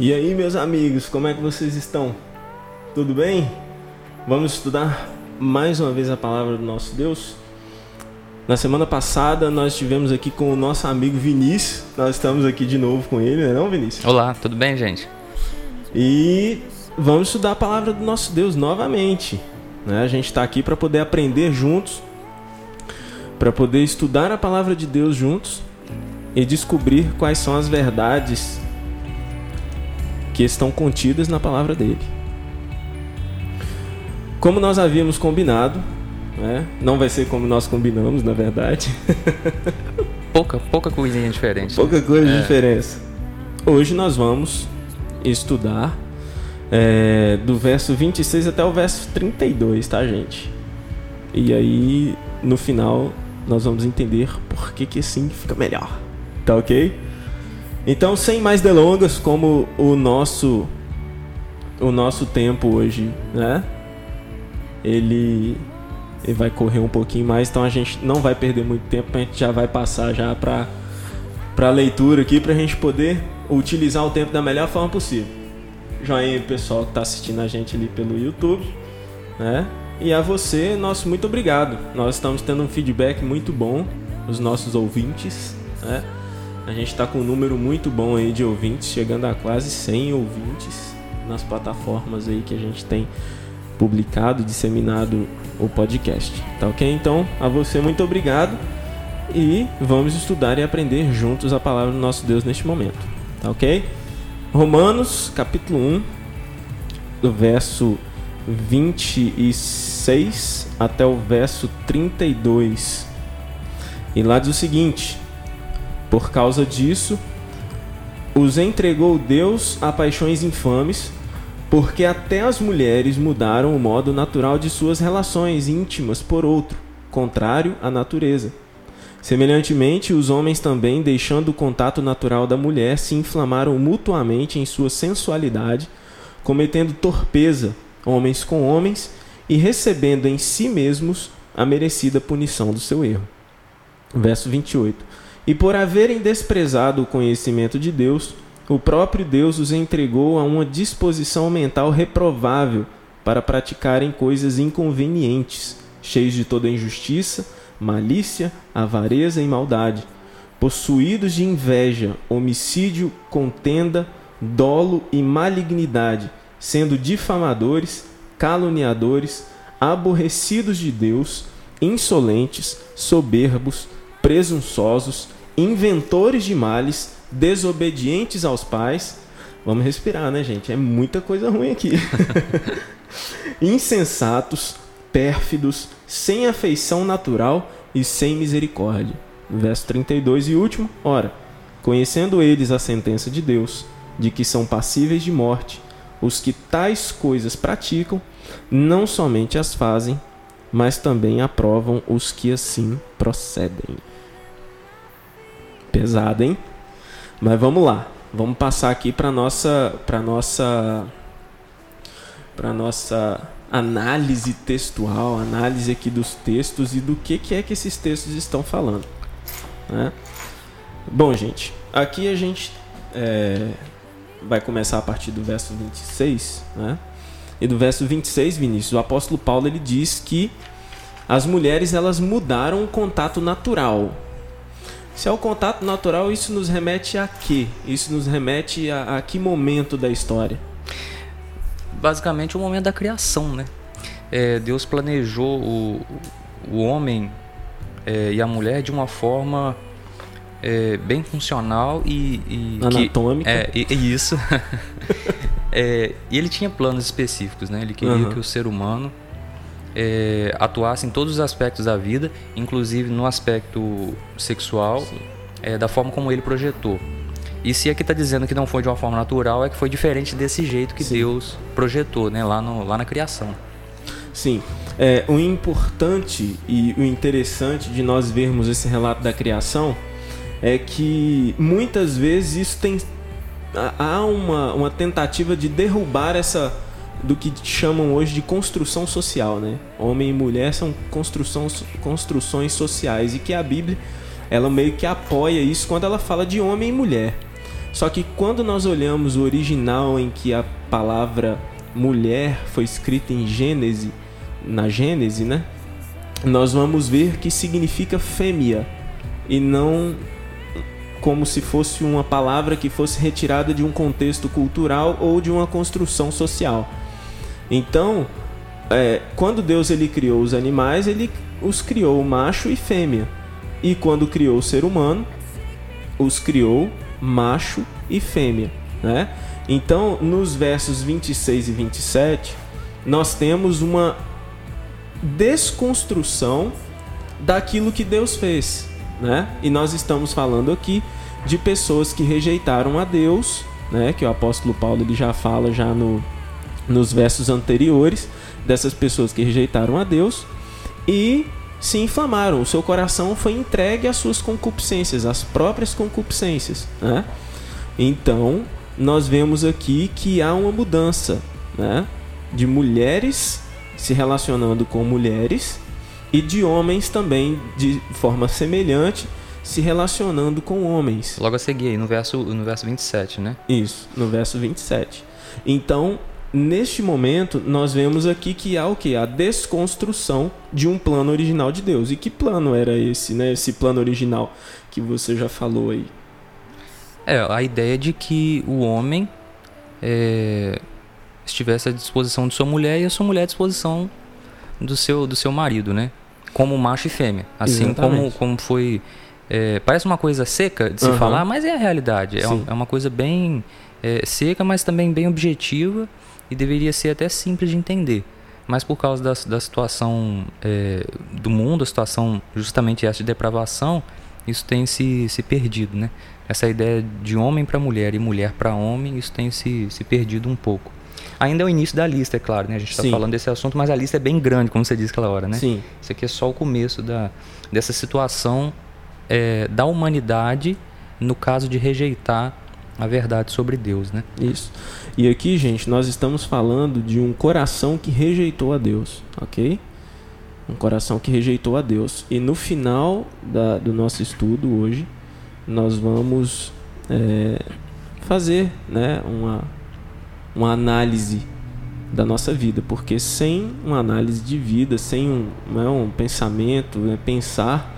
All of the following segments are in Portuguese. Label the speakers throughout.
Speaker 1: E aí, meus amigos, como é que vocês estão? Tudo bem? Vamos estudar mais uma vez a palavra do nosso Deus? Na semana passada nós estivemos aqui com o nosso amigo Vinícius. Nós estamos aqui de novo com ele, não é não, Vinícius?
Speaker 2: Olá, tudo bem, gente?
Speaker 1: E vamos estudar a palavra do nosso Deus novamente. Né? A gente está aqui para poder aprender juntos, para poder estudar a palavra de Deus juntos e descobrir quais são as verdades que estão contidas na palavra dele. Como nós havíamos combinado, né? não vai ser como nós combinamos, na verdade.
Speaker 2: pouca, pouca coisinha diferente.
Speaker 1: Pouca né? coisa de é. diferença. Hoje nós vamos estudar é, do verso 26 até o verso 32, tá, gente? E aí, no final, nós vamos entender por que, que assim fica melhor. Tá ok? Então, sem mais delongas, como o nosso o nosso tempo hoje, né? Ele, ele vai correr um pouquinho mais, então a gente não vai perder muito tempo, a gente já vai passar já para para leitura aqui para a gente poder utilizar o tempo da melhor forma possível. Joinha pessoal que está assistindo a gente ali pelo YouTube, né? E a você, nosso muito obrigado. Nós estamos tendo um feedback muito bom dos nossos ouvintes, né? A gente está com um número muito bom aí de ouvintes, chegando a quase 100 ouvintes nas plataformas aí que a gente tem publicado, disseminado o podcast. Tá ok? Então, a você muito obrigado e vamos estudar e aprender juntos a palavra do nosso Deus neste momento. Tá ok? Romanos, capítulo 1, do verso 26 até o verso 32. E lá diz o seguinte: Por causa disso, os entregou Deus a paixões infames, porque até as mulheres mudaram o modo natural de suas relações íntimas por outro, contrário à natureza Semelhantemente, os homens também, deixando o contato natural da mulher, se inflamaram mutuamente em sua sensualidade, cometendo torpeza, homens com homens, e recebendo em si mesmos a merecida punição do seu erro. Verso 28. E por haverem desprezado o conhecimento de Deus, o próprio Deus os entregou a uma disposição mental reprovável para praticarem coisas inconvenientes, cheios de toda injustiça, malícia, avareza e maldade, possuídos de inveja, homicídio, contenda, dolo e malignidade, sendo difamadores, caluniadores, aborrecidos de Deus, insolentes, soberbos, presunçosos, inventores de males, desobedientes aos pais. Vamos respirar, né, gente? É muita coisa ruim aqui. Insensatos, pérfidos, sem afeição natural e sem misericórdia. Verso 32 e último, ora, conhecendo eles a sentença de Deus, de que são passíveis de morte, os que tais coisas praticam, não somente as fazem, mas também aprovam os que assim procedem. Pesado, hein? Mas vamos lá. Vamos passar aqui para nossa para nossa para nossa análise textual, análise aqui dos textos e do que, que é que esses textos estão falando. Né? Bom, gente, aqui a gente é, vai começar a partir do verso 26, né? E do verso 26, Vinícius, o apóstolo Paulo ele diz que as mulheres elas mudaram o contato natural. Se é o contato natural, isso nos remete a quê? Isso nos remete a, a que momento da história?
Speaker 2: basicamente o momento da criação, né? É, Deus planejou o, o homem é, e a mulher de uma forma é, bem funcional e,
Speaker 1: e anatômica.
Speaker 2: Que, é, e, isso. é, e ele tinha planos específicos, né? Ele queria uhum. que o ser humano é, atuasse em todos os aspectos da vida, inclusive no aspecto sexual, é, da forma como ele projetou. E se aqui está dizendo que não foi de uma forma natural, é que foi diferente desse jeito que Sim. Deus projetou, né, lá, no, lá na criação.
Speaker 1: Sim. É, o importante e o interessante de nós vermos esse relato da criação é que muitas vezes isso tem há uma, uma tentativa de derrubar essa do que chamam hoje de construção social, né? Homem e mulher são construções, sociais e que a Bíblia ela meio que apoia isso quando ela fala de homem e mulher. Só que quando nós olhamos o original em que a palavra mulher foi escrita em Gênese, na Gênese, né? Nós vamos ver que significa fêmea e não como se fosse uma palavra que fosse retirada de um contexto cultural ou de uma construção social. Então, é, quando Deus ele criou os animais, ele os criou macho e fêmea. E quando criou o ser humano, os criou macho e fêmea, né? Então, nos versos 26 e 27, nós temos uma desconstrução daquilo que Deus fez né? E nós estamos falando aqui de pessoas que rejeitaram a Deus, né? Que o apóstolo Paulo ele já fala já no, nos versos anteriores dessas pessoas que rejeitaram a Deus e se inflamaram. O seu coração foi entregue às suas concupiscências, às próprias concupiscências, né? Então nós vemos aqui que há uma mudança, né? De mulheres se relacionando com mulheres e de homens também de forma semelhante se relacionando com homens.
Speaker 2: Logo a seguir aí, no verso, no verso 27, né?
Speaker 1: Isso, no verso 27. Então, neste momento, nós vemos aqui que há o que? A desconstrução de um plano original de Deus. E que plano era esse, né? Esse plano original que você já falou aí.
Speaker 2: É, a ideia de que o homem é, estivesse à disposição de sua mulher e a sua mulher à disposição do seu, do seu marido, né? como macho e fêmea. Assim como, como foi. É, parece uma coisa seca de se uhum. falar, mas é a realidade. É, um, é uma coisa bem é, seca, mas também bem objetiva e deveria ser até simples de entender. Mas por causa da, da situação é, do mundo, a situação justamente essa de depravação, isso tem se, se perdido, né? Essa ideia de homem para mulher e mulher para homem, isso tem se, se perdido um pouco. Ainda é o início da lista, é claro, né? A gente está falando desse assunto, mas a lista é bem grande, como você disse aquela hora, né?
Speaker 1: Sim.
Speaker 2: Isso aqui é só o começo da, dessa situação é, da humanidade no caso de rejeitar a verdade sobre Deus, né?
Speaker 1: Isso. E aqui, gente, nós estamos falando de um coração que rejeitou a Deus, ok? Um coração que rejeitou a Deus. E no final da, do nosso estudo hoje, nós vamos é, fazer né, uma uma análise da nossa vida, porque sem uma análise de vida, sem um, né, um pensamento, né, pensar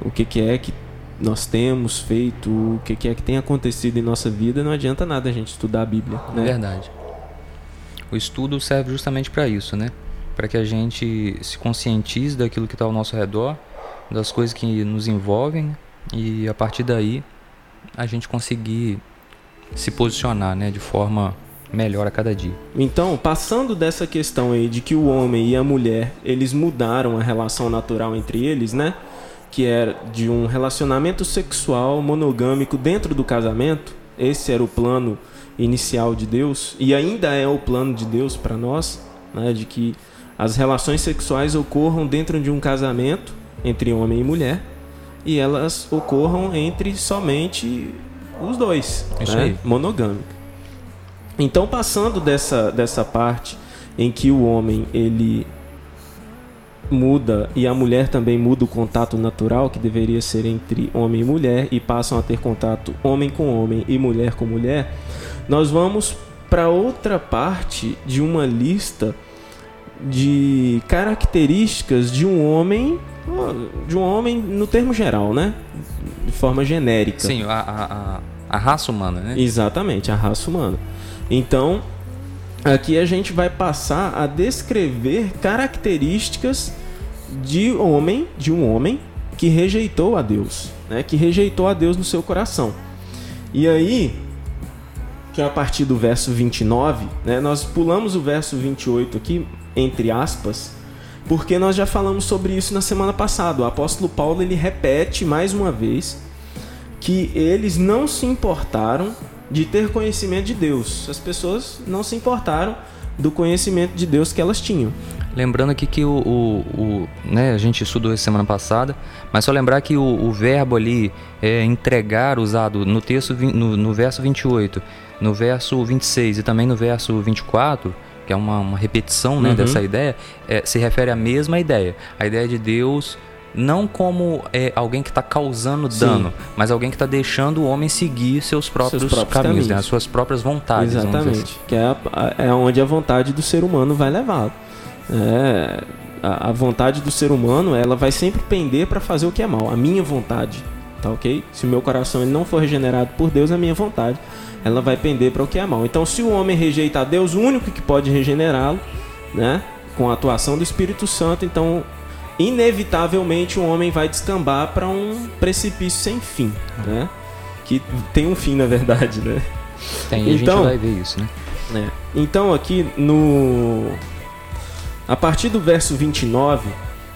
Speaker 1: o que, que é que nós temos feito, o que, que é que tem acontecido em nossa vida, não adianta nada a gente estudar a Bíblia. Né?
Speaker 2: Verdade. O estudo serve justamente para isso, né? Para que a gente se conscientize daquilo que está ao nosso redor, das coisas que nos envolvem e a partir daí a gente conseguir se posicionar, né, de forma melhor a cada dia.
Speaker 1: Então, passando dessa questão aí de que o homem e a mulher, eles mudaram a relação natural entre eles, né? Que era de um relacionamento sexual monogâmico dentro do casamento. Esse era o plano inicial de Deus e ainda é o plano de Deus para nós, né? De que as relações sexuais ocorram dentro de um casamento entre homem e mulher e elas ocorram entre somente os dois, Isso né? monogâmico. Então, passando dessa, dessa parte em que o homem ele muda e a mulher também muda o contato natural que deveria ser entre homem e mulher e passam a ter contato homem com homem e mulher com mulher, nós vamos para outra parte de uma lista de características de um homem de um homem no termo geral, né? De forma genérica.
Speaker 2: Sim, a, a, a raça humana, né?
Speaker 1: Exatamente, a raça humana. Então, aqui a gente vai passar a descrever características de homem, de um homem que rejeitou a Deus, né? Que rejeitou a Deus no seu coração. E aí, que é a partir do verso 29, né? Nós pulamos o verso 28 aqui, entre aspas, porque nós já falamos sobre isso na semana passada. O apóstolo Paulo ele repete mais uma vez que eles não se importaram de ter conhecimento de Deus. As pessoas não se importaram do conhecimento de Deus que elas tinham.
Speaker 2: Lembrando aqui que o, o, o né, a gente estudou isso semana passada, mas só lembrar que o, o verbo ali é entregar usado no texto no, no, verso 28, no verso 26 e também no verso 24, que é uma, uma repetição né, uhum. dessa ideia, é, se refere à mesma ideia, a ideia de Deus não como é, alguém que está causando Sim. dano, mas alguém que está deixando o homem seguir seus próprios, seus próprios caminhos, caminhos. Né? as suas próprias vontades.
Speaker 1: Exatamente. Assim. Que é, a, é onde a vontade do ser humano vai levá-lo. É, a, a, vontade do ser humano ela vai sempre pender para fazer o que é mal. A minha vontade, tá ok? Se o meu coração ele não for regenerado por Deus, a minha vontade ela vai pender para o que é mal. Então, se o homem rejeita a Deus, o único que pode regenerá-lo, né, com a atuação do Espírito Santo, então inevitavelmente o homem vai descambar para um precipício sem fim, né? Que tem um fim, na verdade, né?
Speaker 2: Tem, então, a gente vai ver isso, né?
Speaker 1: É. Então aqui no a partir do verso 29,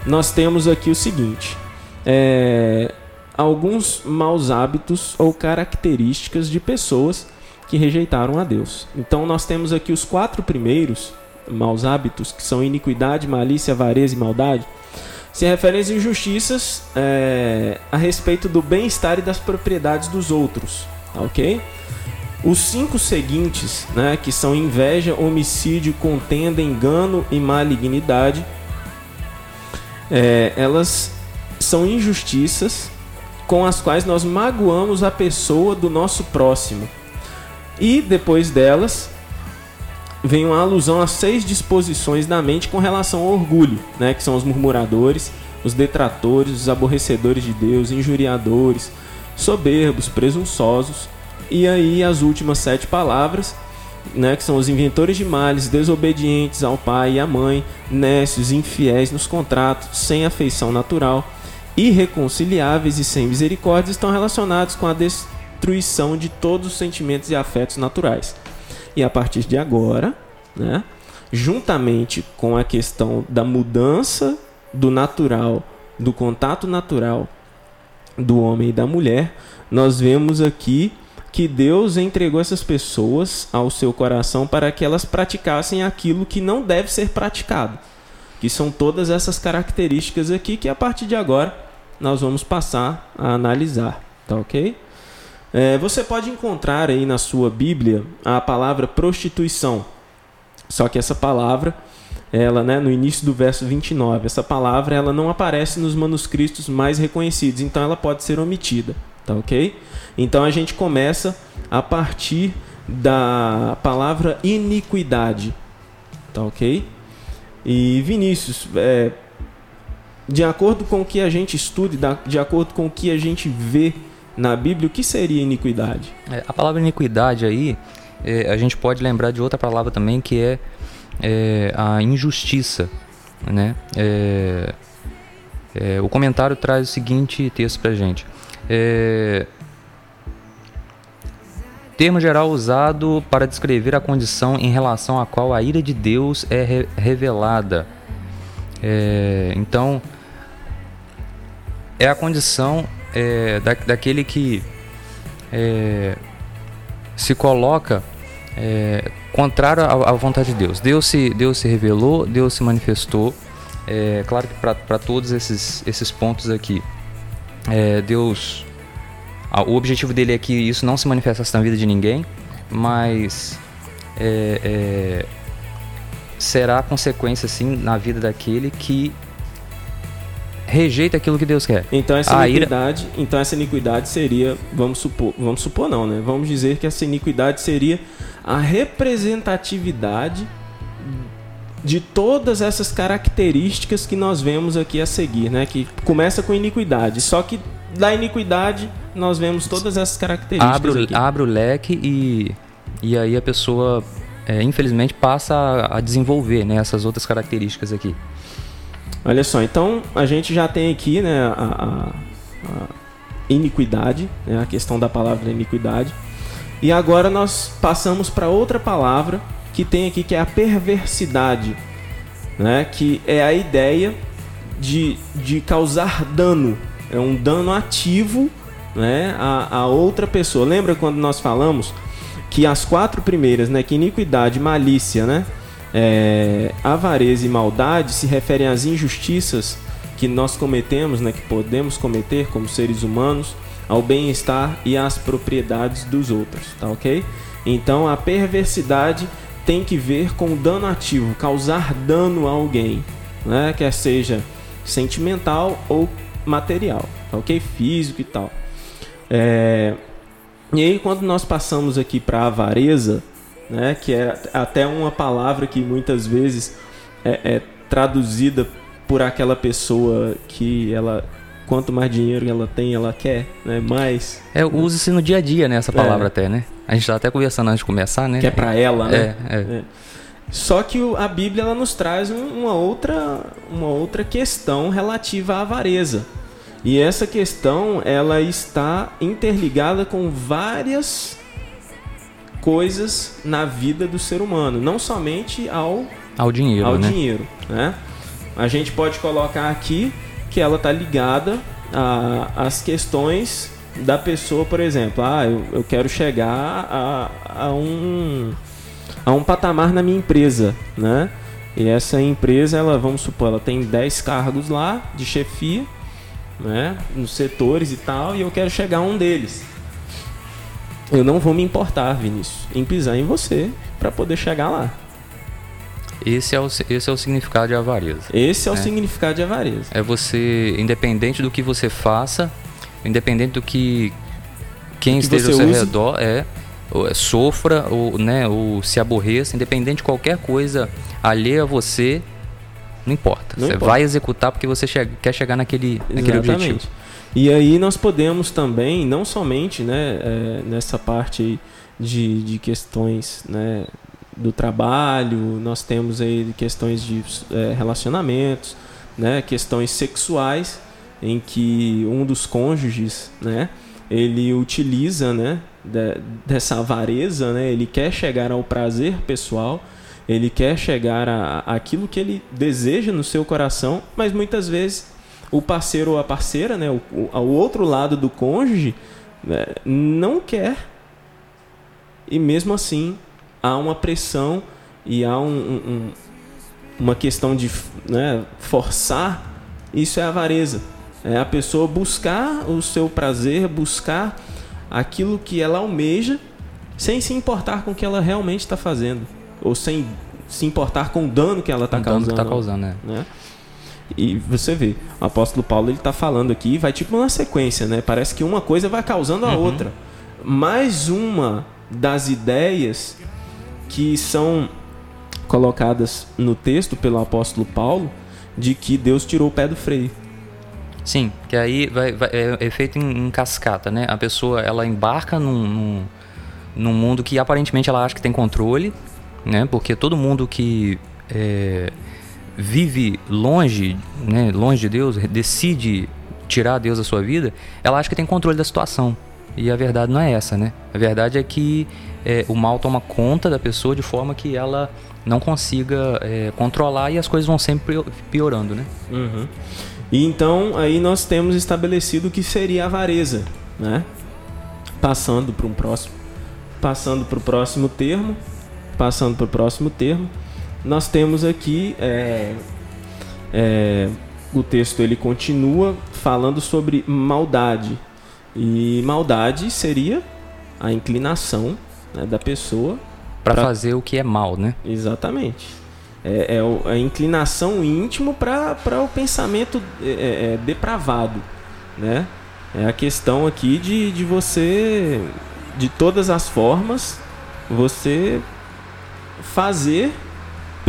Speaker 1: nós temos aqui o seguinte: é, alguns maus hábitos ou características de pessoas que rejeitaram a Deus. Então nós temos aqui os quatro primeiros maus hábitos, que são iniquidade, malícia, avareza e maldade se referem às injustiças é, a respeito do bem-estar e das propriedades dos outros, tá ok? Os cinco seguintes, né, que são inveja, homicídio, contenda, engano e malignidade, é, elas são injustiças com as quais nós magoamos a pessoa do nosso próximo. E depois delas, vem uma alusão a seis disposições da mente com relação ao orgulho, né, que são os murmuradores, os detratores, os aborrecedores de Deus, injuriadores, soberbos, presunçosos, e aí as últimas sete palavras, né, que são os inventores de males, desobedientes ao pai e à mãe, nécios, infiéis nos contratos, sem afeição natural, irreconciliáveis e sem misericórdia, estão relacionados com a destruição de todos os sentimentos e afetos naturais. E a partir de agora, né, juntamente com a questão da mudança do natural, do contato natural do homem e da mulher, nós vemos aqui que Deus entregou essas pessoas ao seu coração para que elas praticassem aquilo que não deve ser praticado, que são todas essas características aqui que a partir de agora nós vamos passar a analisar, tá ok? É, você pode encontrar aí na sua Bíblia a palavra prostituição. Só que essa palavra, ela, né, no início do verso 29, essa palavra ela não aparece nos manuscritos mais reconhecidos, então ela pode ser omitida, tá ok? Então a gente começa a partir da palavra iniquidade, tá ok? E Vinícius, é, de acordo com o que a gente estuda, de acordo com o que a gente vê na Bíblia, o que seria iniquidade?
Speaker 2: É, a palavra iniquidade aí, é, a gente pode lembrar de outra palavra também que é, é a injustiça. Né? É, é, o comentário traz o seguinte texto para gente. É, termo geral usado para descrever a condição em relação à qual a ira de Deus é re revelada. É, então, é a condição é, da, daquele que é, se coloca é, contrário à, à, vontade de Deus. Deus se, Deus se revelou, Deus se manifestou. É, claro que para todos esses, esses pontos aqui, é, Deus. o objetivo dele é que isso não se manifestasse na vida de ninguém, mas é, é, será consequência sim na vida daquele que rejeita aquilo que Deus quer.
Speaker 1: Então essa iniquidade, ira... então essa iniquidade seria, vamos supor, vamos supor não, né? Vamos dizer que essa iniquidade seria a representatividade de todas essas características que nós vemos aqui a seguir, né? Que começa com iniquidade, só que da iniquidade nós vemos todas essas características.
Speaker 2: Abre,
Speaker 1: aqui.
Speaker 2: abre o leque e, e aí a pessoa, é, infelizmente, passa a, a desenvolver né, essas outras características aqui.
Speaker 1: Olha só, então a gente já tem aqui né, a, a, a iniquidade, né, a questão da palavra iniquidade. E agora nós passamos para outra palavra que tem aqui que é a perversidade, né, que é a ideia de, de causar dano, é um dano ativo né, a, a outra pessoa. Lembra quando nós falamos que as quatro primeiras, né, que iniquidade, malícia, né, é, avareza e maldade se referem às injustiças que nós cometemos, né, que podemos cometer como seres humanos, ao bem-estar e às propriedades dos outros, tá ok? Então a perversidade tem que ver com o dano ativo, causar dano a alguém, né? quer seja sentimental ou material, tá ok? Físico e tal. É, e aí, quando nós passamos aqui para avareza, né, que é até uma palavra que muitas vezes é, é traduzida por aquela pessoa que ela quanto mais dinheiro ela tem, ela quer, né? Mais.
Speaker 2: É, usa-se no dia a dia, né? Essa palavra é. até, né? A gente tá até conversando antes de começar, né?
Speaker 1: Que é para ela,
Speaker 2: né? É, é. é.
Speaker 1: Só que a Bíblia ela nos traz uma outra, uma outra questão relativa à avareza. E essa questão ela está interligada com várias coisas na vida do ser humano, não somente ao
Speaker 2: ao dinheiro,
Speaker 1: ao
Speaker 2: né?
Speaker 1: dinheiro, né? A gente pode colocar aqui que ela está ligada às questões da pessoa, por exemplo, ah, eu, eu quero chegar a, a um a um patamar na minha empresa, né? E essa empresa, ela, vamos supor, ela tem 10 cargos lá de chefia, né, nos setores e tal, e eu quero chegar a um deles. Eu não vou me importar, Vinícius, em pisar em você para poder chegar lá.
Speaker 2: Esse é o, esse é o significado de avareza.
Speaker 1: Esse é o né? significado de avareza.
Speaker 2: É você, independente do que você faça, independente do que quem que esteja ao seu use. redor, é, é, sofra ou, né, ou se aborreça, independente de qualquer coisa alheia a você, não importa. Não você importa. vai executar porque você che quer chegar naquele, naquele objetivo.
Speaker 1: E aí nós podemos também, não somente né, é, nessa parte de, de questões né, do trabalho, nós temos aí questões de é, relacionamentos, né, questões sexuais, em que um dos cônjuges, né, ele utiliza né, de, dessa avareza, né, ele quer chegar ao prazer pessoal, ele quer chegar a, a aquilo que ele deseja no seu coração, mas muitas vezes o parceiro ou a parceira, né, o, o, o outro lado do cônjuge, né, não quer. E mesmo assim há uma pressão e há um, um, uma questão de né, forçar. Isso é avareza. É a pessoa buscar o seu prazer, buscar aquilo que ela almeja, sem se importar com o que ela realmente está fazendo ou sem se importar com o dano que ela está causando.
Speaker 2: Que tá causando né? né?
Speaker 1: E você vê, o apóstolo Paulo ele está falando aqui, vai tipo uma sequência, né? Parece que uma coisa vai causando a uhum. outra. Mais uma das ideias que são colocadas no texto pelo apóstolo Paulo de que Deus tirou o pé do freio.
Speaker 2: Sim, que aí vai, vai é, é, feito em, em, cascata, né? A pessoa ela embarca num, num, num mundo que aparentemente ela acha que tem controle, né? Porque todo mundo que é, vive longe, né, longe de Deus, decide tirar Deus da sua vida, ela acha que tem controle da situação. E a verdade não é essa, né? A verdade é que é, o mal toma conta da pessoa de forma que ela não consiga é, controlar e as coisas vão sempre piorando, né?
Speaker 1: Uhum. E então aí nós temos estabelecido o que seria a avareza, né? Passando para um próximo, passando para o próximo termo, passando para o próximo termo, nós temos aqui é, é, o texto ele continua falando sobre maldade e maldade seria a inclinação né, da pessoa
Speaker 2: para fazer o que é mal, né?
Speaker 1: Exatamente. É, é a inclinação íntimo para o pensamento é, é, é, depravado, né? É a questão aqui de, de você, de todas as formas, você fazer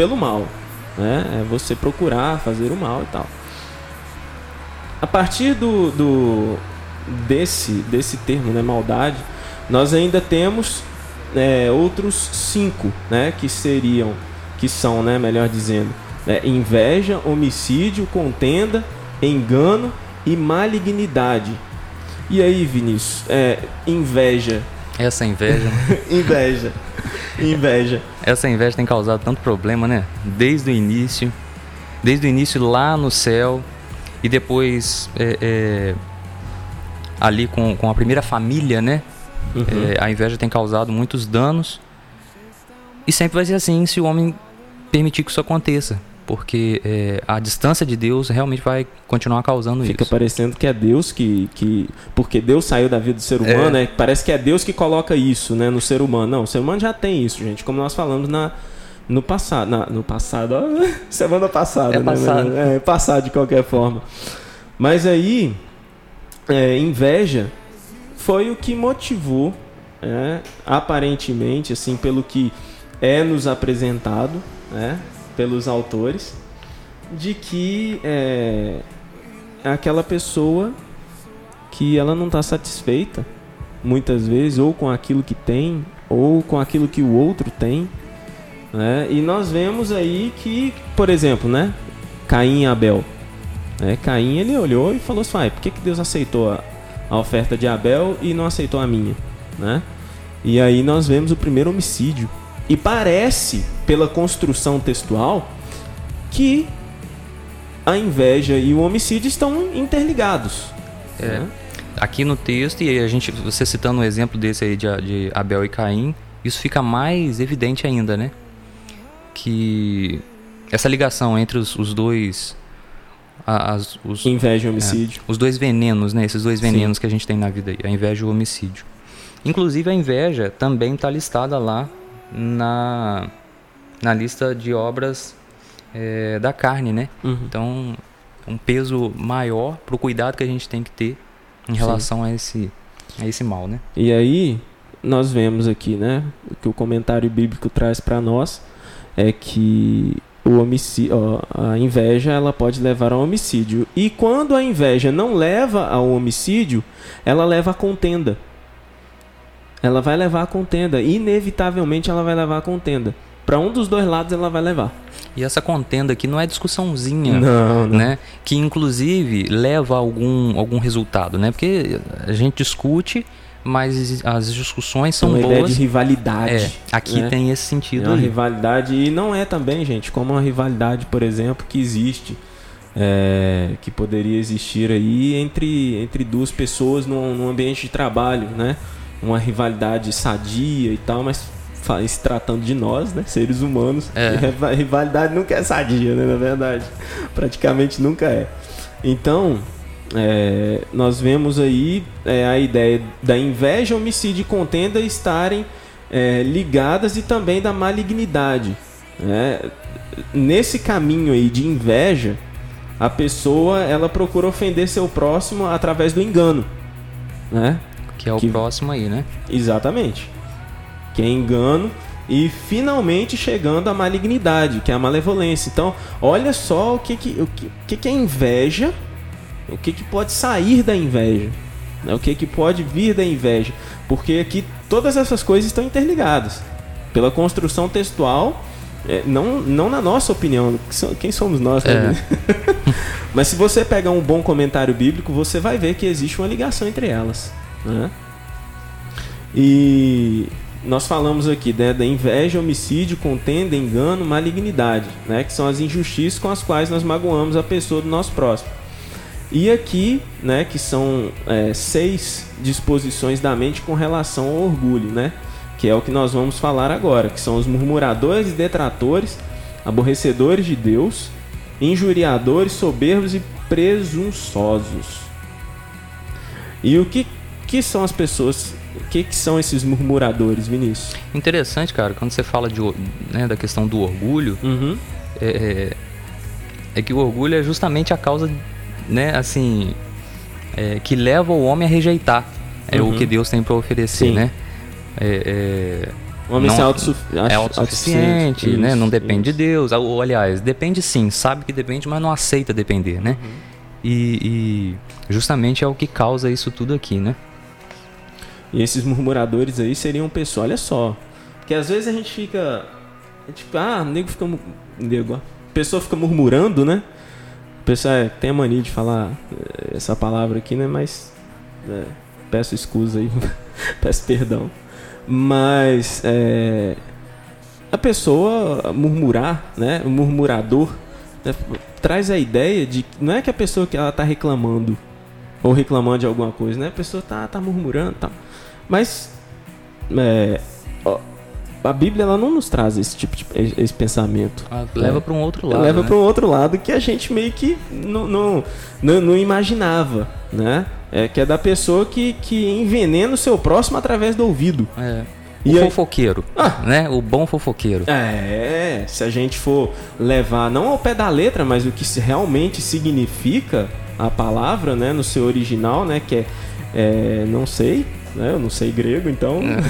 Speaker 1: pelo mal, né? É você procurar fazer o mal e tal. A partir do, do desse desse termo, né, maldade, nós ainda temos é, outros cinco, né, que seriam, que são, né, melhor dizendo, né, inveja, homicídio, contenda, engano e malignidade. E aí, Vinícius, é, inveja.
Speaker 2: Essa inveja.
Speaker 1: inveja. Inveja.
Speaker 2: Essa inveja tem causado tanto problema, né? Desde o início. Desde o início lá no céu. E depois é, é, ali com, com a primeira família, né? Uhum. É, a inveja tem causado muitos danos. E sempre vai ser assim se o homem permitir que isso aconteça porque é, a distância de Deus realmente vai continuar causando
Speaker 1: Fica
Speaker 2: isso.
Speaker 1: Fica parecendo que é Deus que, que. Porque Deus saiu da vida do ser humano, é. né? Parece que é Deus que coloca isso né, no ser humano. Não, o ser humano já tem isso, gente. Como nós falamos na, no passado. Na, no passado, ó, semana passada, é
Speaker 2: né? Passado.
Speaker 1: É passado de qualquer forma. Mas aí, é, inveja foi o que motivou, é, aparentemente, assim, pelo que é nos apresentado, né, pelos autores, de que é, aquela pessoa que ela não está satisfeita, muitas vezes, ou com aquilo que tem, ou com aquilo que o outro tem. Né? E nós vemos aí que, por exemplo, né? Caim e Abel. Né? Caim ele olhou e falou assim: por que, que Deus aceitou a, a oferta de Abel e não aceitou a minha? Né? E aí nós vemos o primeiro homicídio. E parece, pela construção textual, que a inveja e o homicídio estão interligados.
Speaker 2: É. Né? Aqui no texto, e a gente, você citando um exemplo desse aí de, de Abel e Caim, isso fica mais evidente ainda, né? Que essa ligação entre os, os dois as, os,
Speaker 1: inveja e homicídio.
Speaker 2: É, os dois venenos, né? Esses dois venenos Sim. que a gente tem na vida aí, a inveja e o homicídio. Inclusive a inveja também está listada lá na, na lista de obras é, da carne, né? Uhum. Então, um peso maior para o cuidado que a gente tem que ter em relação a esse, a esse mal, né?
Speaker 1: E aí, nós vemos aqui, né? O que o comentário bíblico traz para nós é que o homicídio, ó, a inveja ela pode levar ao homicídio. E quando a inveja não leva ao homicídio, ela leva à contenda. Ela vai levar à contenda. Inevitavelmente ela vai levar à contenda. Para um dos dois lados ela vai levar.
Speaker 2: E essa contenda aqui não é discussãozinha, não, não. né? Que inclusive leva a algum, algum resultado, né? Porque a gente discute, mas as discussões são
Speaker 1: uma
Speaker 2: boas.
Speaker 1: Ideia de rivalidade. É,
Speaker 2: aqui né? tem esse sentido. É
Speaker 1: uma rivalidade e não é também, gente, como uma rivalidade, por exemplo, que existe. É, que poderia existir aí entre, entre duas pessoas num, num ambiente de trabalho, né? Uma rivalidade sadia e tal, mas se tratando de nós, né, seres humanos, é. a rivalidade nunca é sadia, né, na verdade. Praticamente nunca é. Então, é, nós vemos aí é, a ideia da inveja, homicídio e contenda estarem é, ligadas e também da malignidade. Né? Nesse caminho aí de inveja, a pessoa ela procura ofender seu próximo através do engano, né?
Speaker 2: Que é o que... próximo aí, né?
Speaker 1: Exatamente que é engano, e finalmente chegando à malignidade, que é a malevolência. Então, olha só o que, que, o que, que é inveja, o que, que pode sair da inveja, né? o que, que pode vir da inveja, porque aqui todas essas coisas estão interligadas pela construção textual. É, não, não na nossa opinião, quem somos nós? É. Mas se você pegar um bom comentário bíblico, você vai ver que existe uma ligação entre elas. Né? E nós falamos aqui né, da inveja, homicídio, contenda, engano, malignidade, né, que são as injustiças com as quais nós magoamos a pessoa do nosso próximo. E aqui, né, que são é, seis disposições da mente com relação ao orgulho, né, que é o que nós vamos falar agora, que são os murmuradores e detratores, aborrecedores de Deus, injuriadores, soberbos e presunçosos. E o que, que são as pessoas o que, que são esses murmuradores, Vinícius?
Speaker 2: Interessante, cara, quando você fala de, né, da questão do orgulho, uhum. é, é, é, que o orgulho é justamente a causa, né, assim, é, que leva o homem a rejeitar é uhum. o que Deus tem para oferecer, Sim. né? É,
Speaker 1: é o homem não,
Speaker 2: é autossuficiente, né? não depende isso. de Deus. Ou, aliás, depende sim, sabe que depende, mas não aceita depender, né? Uhum. E, e justamente é o que causa isso tudo aqui, né?
Speaker 1: E esses murmuradores aí seriam pessoas, olha só. Porque às vezes a gente fica. Tipo, ah, nego fica. Nego, a pessoa fica murmurando, né? O pessoal é, tem a mania de falar eh, essa palavra aqui, né? Mas. É, peço escusa aí, peço perdão. Mas. É, a pessoa murmurar, né? O murmurador. Né? traz a ideia de. Não é que a pessoa que ela tá reclamando ou reclamando de alguma coisa, né? A pessoa tá, tá murmurando tal. Mas é, a Bíblia ela não nos traz esse tipo de esse pensamento.
Speaker 2: Ah, leva é. para um outro lado.
Speaker 1: Leva
Speaker 2: né?
Speaker 1: para um outro lado que a gente meio que não, não, não, não, imaginava, né? É que é da pessoa que, que envenena o seu próximo através do ouvido. É.
Speaker 2: O e fofoqueiro, ah. né? O bom fofoqueiro.
Speaker 1: É, se a gente for levar não ao pé da letra, mas o que realmente significa a palavra, né, no seu original, né, que é, é não sei, né, eu não sei grego, então é.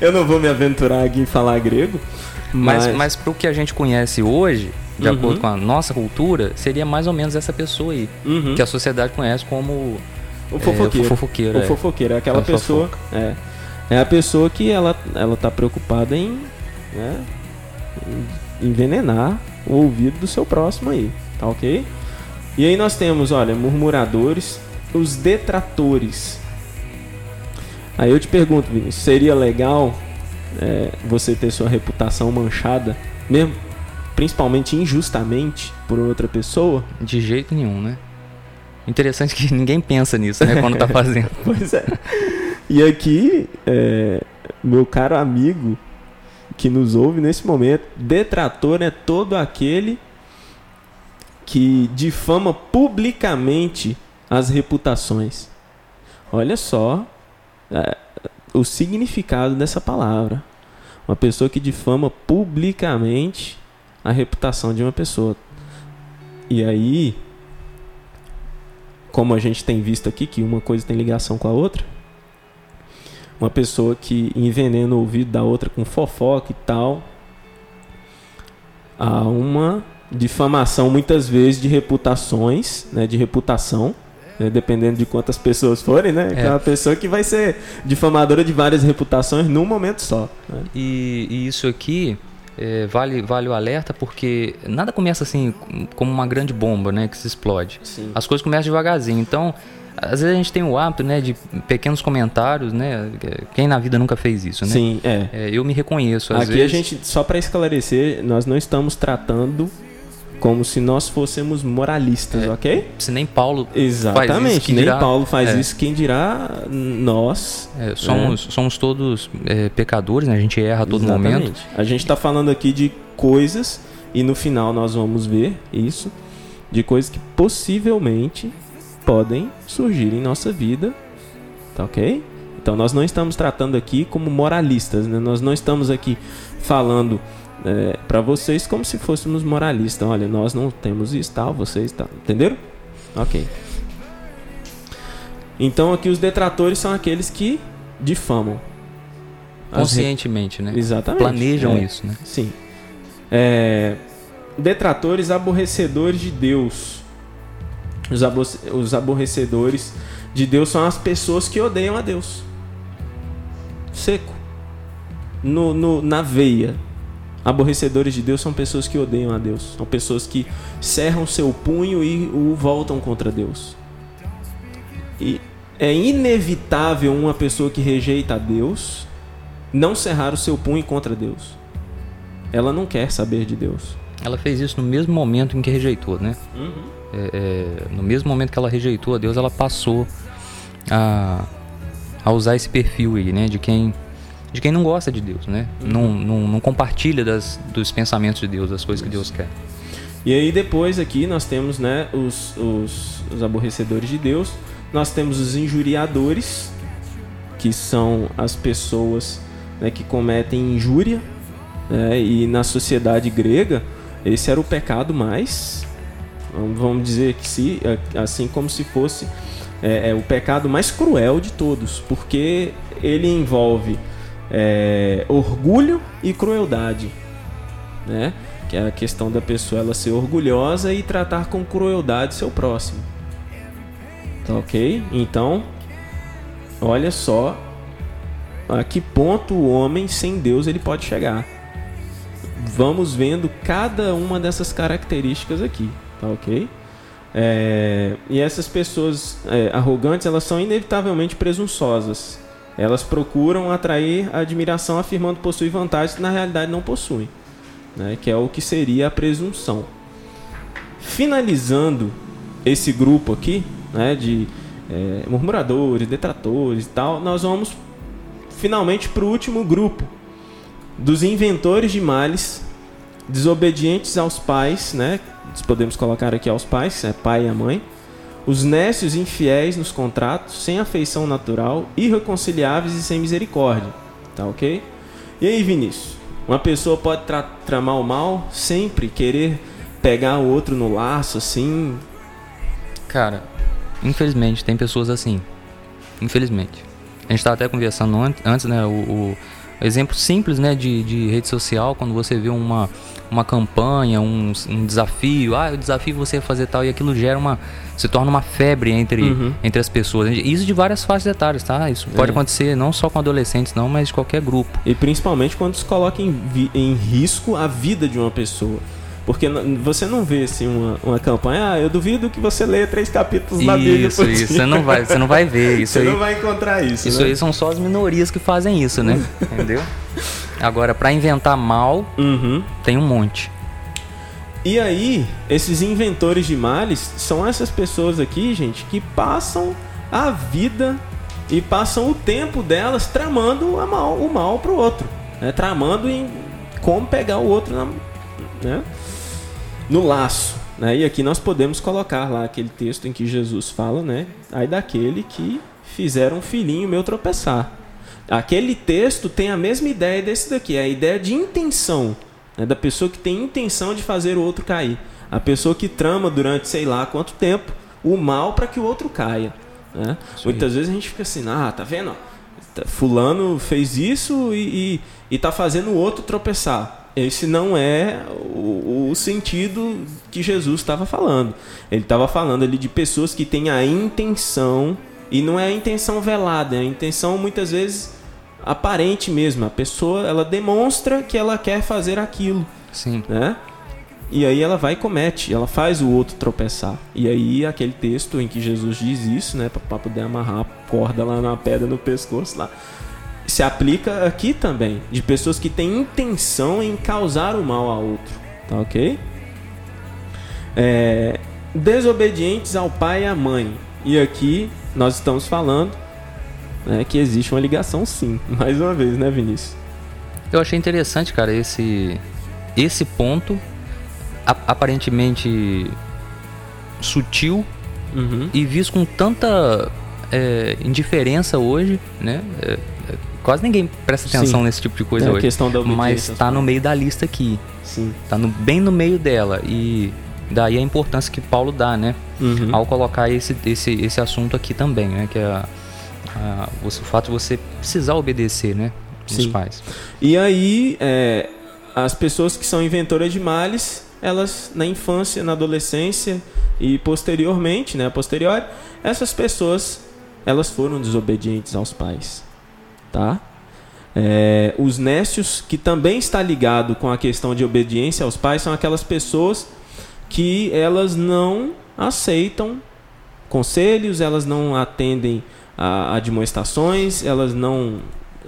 Speaker 1: eu não vou me aventurar aqui em falar grego.
Speaker 2: Mas, mas, mas para o que a gente conhece hoje, de uhum. acordo com a nossa cultura, seria mais ou menos essa pessoa aí, uhum. que a sociedade conhece como
Speaker 1: o fofoqueiro.
Speaker 2: É, o fofoqueiro,
Speaker 1: o é. fofoqueiro é aquela pessoa, é, é a pessoa que ela ela tá preocupada em, né, envenenar o ouvido do seu próximo aí, tá ok? E aí nós temos, olha, murmuradores, os detratores. Aí eu te pergunto, Vinícius, seria legal é, você ter sua reputação manchada, mesmo, principalmente injustamente, por outra pessoa?
Speaker 2: De jeito nenhum, né? Interessante que ninguém pensa nisso, né, quando tá fazendo.
Speaker 1: pois é. E aqui, é, meu caro amigo que nos ouve nesse momento, detrator é todo aquele que difama publicamente as reputações. Olha só é, o significado dessa palavra. Uma pessoa que difama publicamente a reputação de uma pessoa. E aí, como a gente tem visto aqui, que uma coisa tem ligação com a outra, uma pessoa que envenena o ouvido da outra com fofoca e tal, há uma difamação muitas vezes de reputações, né, de reputação, né, dependendo de quantas pessoas forem, né? É. uma pessoa que vai ser difamadora de várias reputações num momento só. Né?
Speaker 2: E, e, isso aqui é, vale, vale o alerta porque nada começa assim como uma grande bomba, né, que se explode. Sim. As coisas começam devagarzinho. Então, às vezes a gente tem o hábito, né, de pequenos comentários, né? Quem na vida nunca fez isso, né?
Speaker 1: Sim, é.
Speaker 2: é eu me reconheço.
Speaker 1: Aqui
Speaker 2: vezes...
Speaker 1: a gente, só para esclarecer, nós não estamos tratando como se nós fôssemos moralistas, é, ok?
Speaker 2: Se nem Paulo
Speaker 1: Exatamente,
Speaker 2: faz isso,
Speaker 1: nem dirá, Paulo faz é. isso, quem dirá nós.
Speaker 2: É, somos, somos todos é, pecadores, né? A gente erra a todo Exatamente. momento.
Speaker 1: A gente está falando aqui de coisas, e no final nós vamos ver isso, de coisas que possivelmente podem surgir em nossa vida, tá ok? Então nós não estamos tratando aqui como moralistas, né? Nós não estamos aqui falando é, para vocês como se fôssemos moralistas. Olha, nós não temos isso, tal, vocês tal. Entenderam? Ok. Então aqui os detratores são aqueles que difamam.
Speaker 2: Conscientemente, né?
Speaker 1: Exatamente.
Speaker 2: Planejam é, isso, né?
Speaker 1: Sim. É, detratores aborrecedores de Deus. Os, os aborrecedores de Deus são as pessoas que odeiam a Deus. Seco. No, no, na veia. Aborrecedores de Deus são pessoas que odeiam a Deus. São pessoas que cerram seu punho e o voltam contra Deus. E é inevitável uma pessoa que rejeita a Deus não cerrar o seu punho contra Deus. Ela não quer saber de Deus.
Speaker 2: Ela fez isso no mesmo momento em que rejeitou, né? Uhum. É, é, no mesmo momento que ela rejeitou a Deus, ela passou a, a usar esse perfil aí, né? De quem de quem não gosta de Deus, né? Uhum. Não, não, não, compartilha das, dos pensamentos de Deus, das coisas que Deus quer.
Speaker 1: E aí depois aqui nós temos né, os, os, os aborrecedores de Deus, nós temos os injuriadores, que são as pessoas né, que cometem injúria, né, e na sociedade grega esse era o pecado mais, vamos dizer que se, assim como se fosse é, é o pecado mais cruel de todos, porque ele envolve é, orgulho e crueldade, né? Que é a questão da pessoa ela ser orgulhosa e tratar com crueldade seu próximo. Tá ok? Então, olha só a que ponto o homem sem Deus ele pode chegar. Vamos vendo cada uma dessas características aqui, tá ok? É, e essas pessoas é, arrogantes elas são inevitavelmente presunçosas elas procuram atrair a admiração afirmando possuir vantagens que na realidade não possuem, né? que é o que seria a presunção. Finalizando esse grupo aqui, né, de é, murmuradores, detratores e tal, nós vamos finalmente para o último grupo dos inventores de males, desobedientes aos pais, né? Podemos colocar aqui aos pais, é pai e a mãe, os nécios infiéis nos contratos, sem afeição natural, irreconciliáveis e sem misericórdia. Tá ok? E aí, Vinícius? Uma pessoa pode tra tramar o mal sempre, querer pegar o outro no laço, assim?
Speaker 2: Cara, infelizmente tem pessoas assim. Infelizmente. A gente estava até conversando antes, né? O, o, exemplo simples, né? De, de rede social, quando você vê uma, uma campanha, um, um desafio, ah, eu desafio você fazer tal, e aquilo gera uma. se torna uma febre entre, uhum. entre as pessoas. Isso de várias faixas etárias, tá? Isso pode é. acontecer não só com adolescentes, não, mas de qualquer grupo.
Speaker 1: E principalmente quando se coloca em, em risco a vida de uma pessoa. Porque você não vê assim uma, uma campanha, ah, eu duvido que você leia três capítulos
Speaker 2: isso,
Speaker 1: na Bíblia.
Speaker 2: Isso, isso, você não vai, você não vai ver isso.
Speaker 1: você
Speaker 2: aí,
Speaker 1: não vai encontrar isso.
Speaker 2: Isso
Speaker 1: né?
Speaker 2: aí são só as minorias que fazem isso, né? Entendeu? Agora, para inventar mal,
Speaker 1: uhum.
Speaker 2: tem um monte.
Speaker 1: E aí, esses inventores de males são essas pessoas aqui, gente, que passam a vida e passam o tempo delas tramando a mal, o mal pro outro. Né? Tramando em como pegar o outro na, né? No laço. Né? E aqui nós podemos colocar lá aquele texto em que Jesus fala, né? Aí daquele que fizeram um filhinho meu tropeçar. Aquele texto tem a mesma ideia desse daqui, é a ideia de intenção, né? da pessoa que tem intenção de fazer o outro cair. A pessoa que trama durante sei lá quanto tempo o mal para que o outro caia. Né? Muitas vezes a gente fica assim, ah, tá vendo? Fulano fez isso e, e, e tá fazendo o outro tropeçar esse não é o, o sentido que Jesus estava falando. Ele estava falando ali de pessoas que têm a intenção, e não é a intenção velada, é a intenção muitas vezes aparente mesmo. A pessoa ela demonstra que ela quer fazer aquilo.
Speaker 2: Sim.
Speaker 1: Né? E aí ela vai e comete, ela faz o outro tropeçar. E aí aquele texto em que Jesus diz isso, né, para poder amarrar a corda lá na pedra no pescoço lá se aplica aqui também, de pessoas que têm intenção em causar o mal a outro, tá ok? É, desobedientes ao pai e à mãe. E aqui nós estamos falando né, que existe uma ligação sim, mais uma vez, né, Vinícius?
Speaker 2: Eu achei interessante, cara, esse esse ponto aparentemente sutil
Speaker 1: uhum.
Speaker 2: e visto com tanta é, indiferença hoje, né? É, Quase ninguém presta atenção Sim. nesse tipo de coisa é hoje.
Speaker 1: Questão da
Speaker 2: mas tá no meio da lista aqui.
Speaker 1: Sim.
Speaker 2: Tá no, bem no meio dela. E daí a importância que Paulo dá, né?
Speaker 1: Uhum.
Speaker 2: Ao colocar esse, esse, esse assunto aqui também, né? Que é a, a, o fato de você precisar obedecer, né? Os Sim. pais.
Speaker 1: E aí, é, as pessoas que são inventoras de males, elas na infância, na adolescência e posteriormente, né? Posterior, essas pessoas, elas foram desobedientes aos pais tá? É, os nécios, que também está ligado com a questão de obediência aos pais, são aquelas pessoas que elas não aceitam conselhos, elas não atendem a admoestações, elas não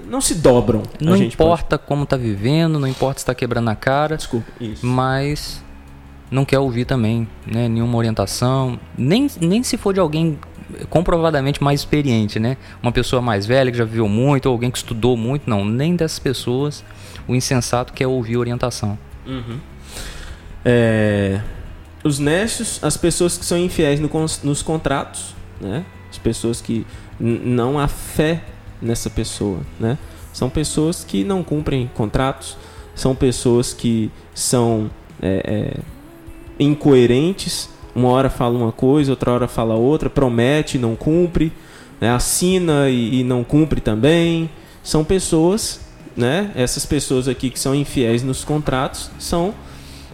Speaker 1: não se dobram.
Speaker 2: Não importa pode... como está vivendo, não importa se está quebrando a cara,
Speaker 1: Desculpa, isso.
Speaker 2: mas não quer ouvir também, né, nenhuma orientação, nem, nem se for de alguém comprovadamente mais experiente, né? Uma pessoa mais velha que já viveu muito, ou alguém que estudou muito, não, nem dessas pessoas o insensato quer ouvir orientação.
Speaker 1: Uhum. É, os nécios, as pessoas que são infiéis no, nos contratos, né? As pessoas que não há fé nessa pessoa, né? São pessoas que não cumprem contratos, são pessoas que são é, é, incoerentes, uma hora fala uma coisa, outra hora fala outra, promete, não cumpre, né? assina e, e não cumpre também. São pessoas, né? Essas pessoas aqui que são infiéis nos contratos são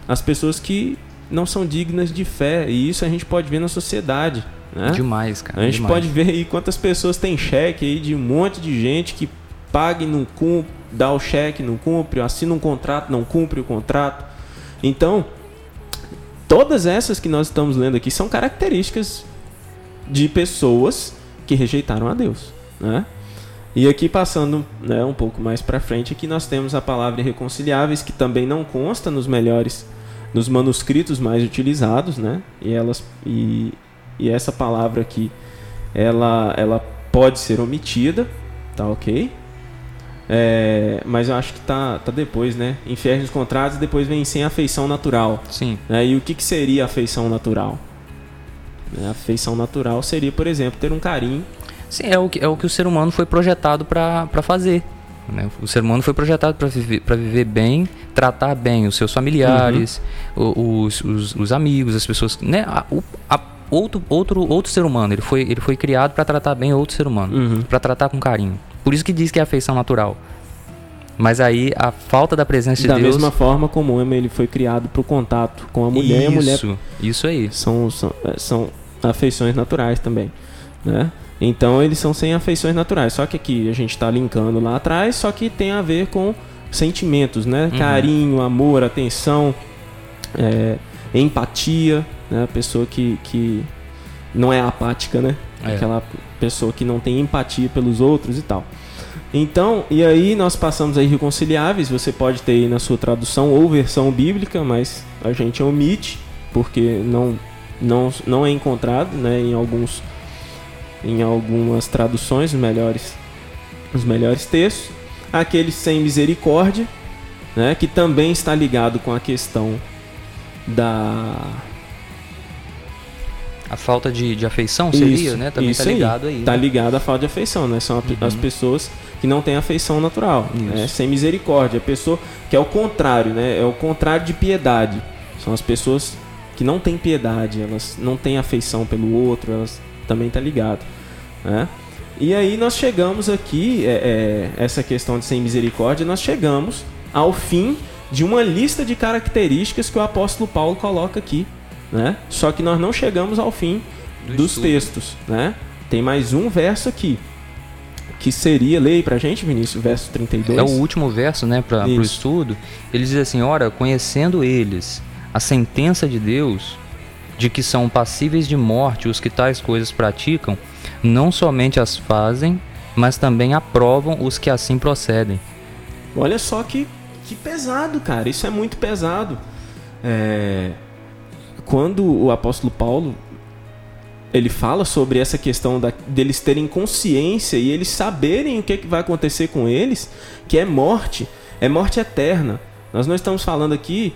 Speaker 1: as pessoas que não são dignas de fé. E isso a gente pode ver na sociedade. Né?
Speaker 2: Demais, cara.
Speaker 1: A gente
Speaker 2: demais.
Speaker 1: pode ver aí quantas pessoas têm cheque aí de um monte de gente que paga e não cumpre, dá o cheque, não cumpre, assina um contrato, não cumpre o contrato. Então, Todas essas que nós estamos lendo aqui são características de pessoas que rejeitaram a Deus, né? E aqui passando né, um pouco mais para frente, aqui nós temos a palavra irreconciliáveis, que também não consta nos melhores, nos manuscritos mais utilizados, né? E elas e, e essa palavra aqui, ela ela pode ser omitida, tá ok? É, mas eu acho que tá, tá depois, né? Inferno nos contratos, depois vem sem afeição natural.
Speaker 2: Sim.
Speaker 1: É, e o que, que seria afeição natural? É, a afeição natural seria, por exemplo, ter um carinho.
Speaker 2: Sim, é o que, é o, que o ser humano foi projetado para fazer. Né? O ser humano foi projetado para viver, viver bem, tratar bem os seus familiares, uhum. os, os, os, amigos, as pessoas. Né? A, a, outro, outro, outro ser humano. Ele foi, ele foi criado para tratar bem outro ser humano, uhum. para tratar com carinho. Por isso que diz que é afeição natural. Mas aí a falta da presença de
Speaker 1: da
Speaker 2: Deus.
Speaker 1: Da mesma forma como o homem ele foi criado para o contato com a mulher
Speaker 2: isso,
Speaker 1: e a mulher.
Speaker 2: Isso, isso aí.
Speaker 1: São, são, é, são afeições naturais também. Né? Então eles são sem afeições naturais. Só que aqui a gente está linkando lá atrás, só que tem a ver com sentimentos, né? Uhum. Carinho, amor, atenção, é, empatia, né? A pessoa que, que não é apática, né? É. Aquela pessoa que não tem empatia pelos outros e tal. Então, e aí nós passamos aí reconciliáveis, você pode ter aí na sua tradução ou versão bíblica, mas a gente omite porque não não, não é encontrado, né, em alguns em algumas traduções, os melhores, os melhores textos. Aquele sem misericórdia, né, que também está ligado com a questão da
Speaker 2: a falta de, de afeição seria,
Speaker 1: isso,
Speaker 2: né? Também
Speaker 1: está
Speaker 2: ligado aí.
Speaker 1: Está né? ligado à falta de afeição, né? São uhum. as pessoas que não têm afeição natural, né? sem misericórdia. A pessoa que é o contrário, né? É o contrário de piedade. São as pessoas que não têm piedade, elas não têm afeição pelo outro, elas também tá ligado, né? E aí nós chegamos aqui, é, é, essa questão de sem misericórdia, nós chegamos ao fim de uma lista de características que o apóstolo Paulo coloca aqui, né? Só que nós não chegamos ao fim Do dos estudo. textos, né? Tem mais um verso aqui, que seria, leia pra gente, Vinícius, verso 32.
Speaker 2: É o último verso, né, para o estudo. Ele diz assim: Ora, conhecendo eles a sentença de Deus de que são passíveis de morte os que tais coisas praticam, não somente as fazem, mas também aprovam os que assim procedem.
Speaker 1: Olha só que, que pesado, cara. Isso é muito pesado. É... Quando o apóstolo Paulo ele fala sobre essa questão da, deles terem consciência e eles saberem o que, é que vai acontecer com eles, que é morte, é morte eterna. Nós não estamos falando aqui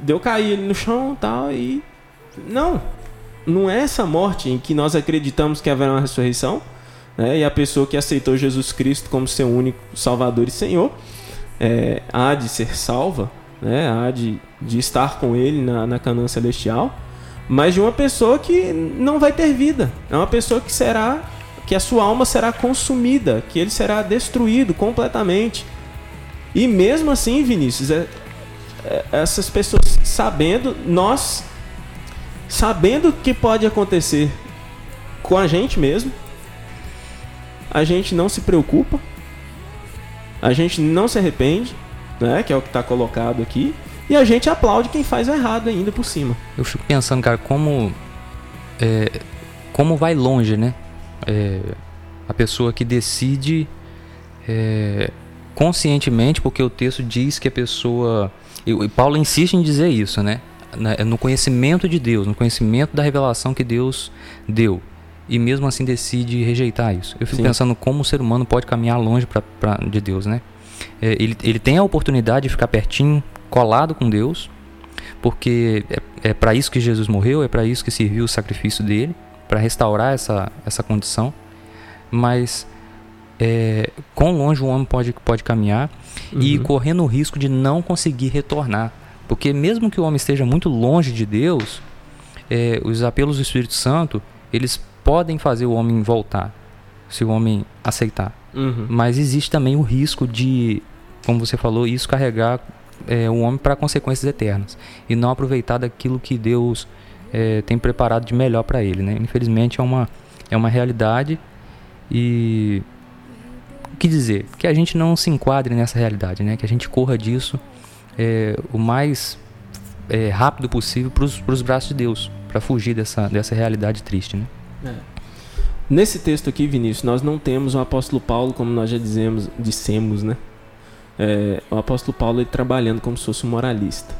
Speaker 1: deu cair no chão tal e não não é essa morte em que nós acreditamos que haverá uma ressurreição né? e a pessoa que aceitou Jesus Cristo como seu único Salvador e Senhor é, há de ser salva né? há de, de estar com ele na, na celestial mas de uma pessoa que não vai ter vida é uma pessoa que será que a sua alma será consumida que ele será destruído completamente e mesmo assim Vinícius é, é, essas pessoas sabendo, nós sabendo que pode acontecer com a gente mesmo, a gente não se preocupa, a gente não se arrepende, né, que é o que está colocado aqui, e a gente aplaude quem faz errado ainda por cima.
Speaker 2: Eu fico pensando, cara, como é, como vai longe, né? É, a pessoa que decide é, conscientemente, porque o texto diz que a pessoa e, Paulo insiste em dizer isso, né? No conhecimento de Deus, no conhecimento da revelação que Deus deu. E mesmo assim decide rejeitar isso. Eu fico Sim. pensando como o ser humano pode caminhar longe pra, pra de Deus, né? É, ele, ele tem a oportunidade de ficar pertinho, colado com Deus, porque é, é para isso que Jesus morreu, é para isso que serviu o sacrifício dele, para restaurar essa, essa condição. Mas é, quão longe o homem pode, pode caminhar uhum. e correndo o risco de não conseguir retornar. Porque mesmo que o homem esteja muito longe de Deus, é, os apelos do Espírito Santo, eles podem fazer o homem voltar, se o homem aceitar. Uhum. Mas existe também o risco de, como você falou, isso carregar é, o homem para consequências eternas e não aproveitar daquilo que Deus é, tem preparado de melhor para ele. Né? Infelizmente é uma, é uma realidade e que dizer? Que a gente não se enquadre nessa realidade, né? Que a gente corra disso é, o mais é, rápido possível para os braços de Deus, para fugir dessa, dessa realidade triste, né? É.
Speaker 1: Nesse texto aqui, Vinícius, nós não temos o apóstolo Paulo, como nós já dizemos, dissemos, né? É, o apóstolo Paulo ele trabalhando como se fosse um moralista.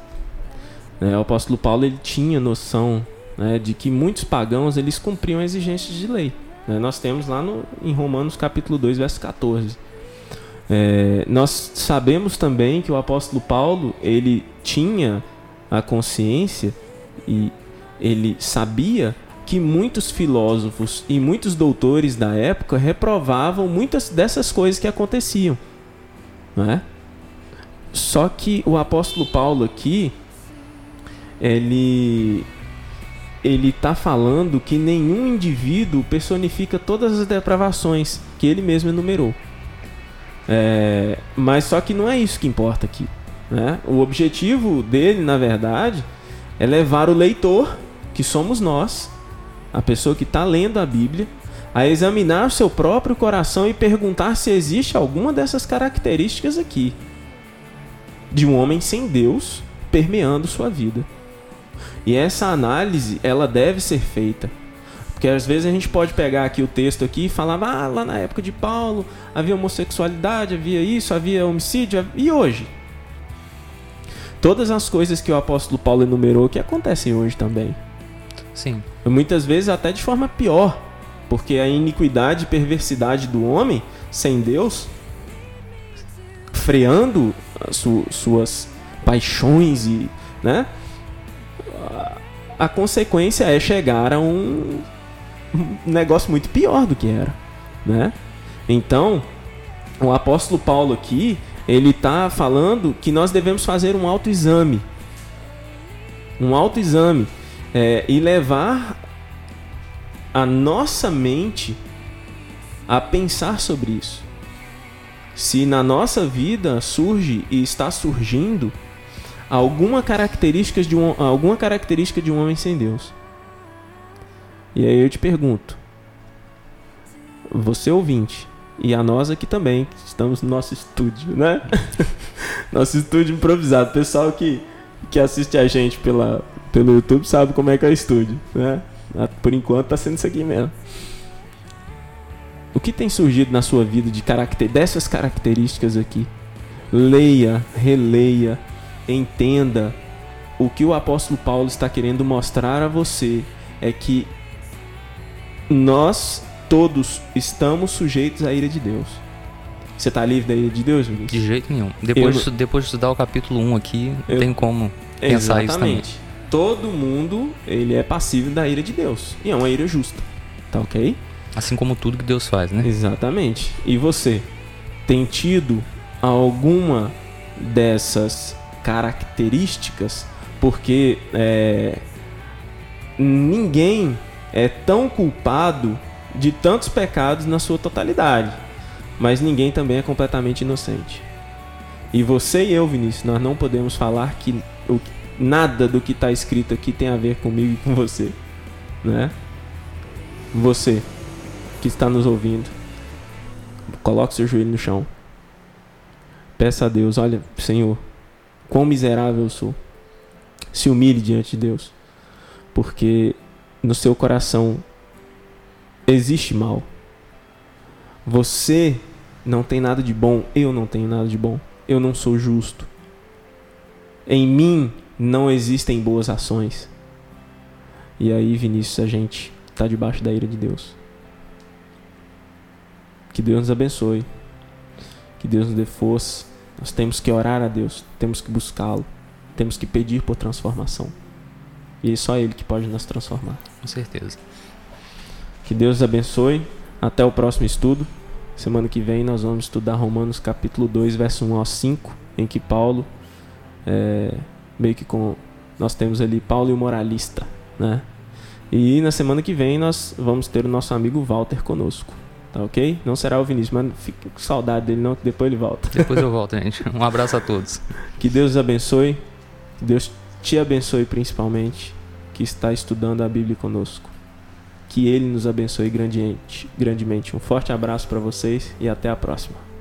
Speaker 1: É, o apóstolo Paulo ele tinha noção né, de que muitos pagãos eles cumpriam exigências de lei. Né? Nós temos lá no, em Romanos capítulo 2, verso 14. É, nós sabemos também que o apóstolo Paulo ele tinha a consciência e ele sabia que muitos filósofos e muitos doutores da época reprovavam muitas dessas coisas que aconteciam. não é? Só que o apóstolo Paulo aqui, ele ele está falando que nenhum indivíduo personifica todas as depravações que ele mesmo enumerou. É, mas só que não é isso que importa aqui. Né? O objetivo dele, na verdade, é levar o leitor, que somos nós, a pessoa que está lendo a Bíblia, a examinar o seu próprio coração e perguntar se existe alguma dessas características aqui de um homem sem Deus permeando sua vida. E essa análise, ela deve ser feita. Porque às vezes a gente pode pegar aqui o texto aqui e falar, ah, lá na época de Paulo havia homossexualidade, havia isso, havia homicídio, e hoje? Todas as coisas que o apóstolo Paulo enumerou que acontecem hoje também.
Speaker 2: Sim.
Speaker 1: Muitas vezes até de forma pior, porque a iniquidade e perversidade do homem sem Deus freando su suas paixões e, né? A consequência é chegar a um, negócio muito pior do que era, né? Então, o apóstolo Paulo aqui, ele está falando que nós devemos fazer um autoexame. Um autoexame é, e levar a nossa mente a pensar sobre isso se na nossa vida surge e está surgindo alguma característica de um, alguma característica de um homem sem Deus. E aí eu te pergunto, você ouvinte e a nós aqui também, que estamos no nosso estúdio, né? nosso estúdio improvisado. Pessoal que, que assiste a gente pela, pelo YouTube sabe como é que é o estúdio, né? Por enquanto tá sendo isso aqui mesmo. O que tem surgido na sua vida de caracter dessas características aqui? Leia, releia, entenda o que o apóstolo Paulo está querendo mostrar a você é que nós todos estamos sujeitos à ira de Deus. Você está livre da ira de Deus, Vinícius?
Speaker 2: De jeito nenhum. Depois, eu, depois de estudar o capítulo 1 aqui, eu, tem como pensar isso também.
Speaker 1: Todo mundo, ele é passível da ira de Deus. E é uma ira justa. Tá ok?
Speaker 2: Assim como tudo que Deus faz, né?
Speaker 1: Exatamente. E você tem tido alguma dessas características? Porque é, ninguém é tão culpado de tantos pecados na sua totalidade, mas ninguém também é completamente inocente. E você e eu, Vinícius, nós não podemos falar que o, nada do que está escrito aqui tem a ver comigo e com você, né? Você que está nos ouvindo, coloque seu joelho no chão. Peça a Deus: Olha, Senhor, quão miserável eu sou. Se humilhe diante de Deus, porque no seu coração existe mal. Você não tem nada de bom, eu não tenho nada de bom. Eu não sou justo. Em mim não existem boas ações. E aí, Vinícius, a gente está debaixo da ira de Deus. Que Deus nos abençoe. Que Deus nos dê força. Nós temos que orar a Deus, temos que buscá-lo, temos que pedir por transformação. E é só Ele que pode nos transformar.
Speaker 2: Com certeza.
Speaker 1: Que Deus nos abençoe. Até o próximo estudo. Semana que vem nós vamos estudar Romanos capítulo 2, verso 1 ao 5, em que Paulo, é, meio que com. Nós temos ali Paulo e o moralista, né? E na semana que vem nós vamos ter o nosso amigo Walter conosco. Tá ok? Não será o Vinícius, mas fique com saudade dele não, que depois ele volta.
Speaker 2: Depois eu volto, gente. Um abraço a todos.
Speaker 1: Que Deus os abençoe. Que Deus te abençoe principalmente, que está estudando a Bíblia conosco. Que Ele nos abençoe grandemente. grandemente. Um forte abraço para vocês e até a próxima.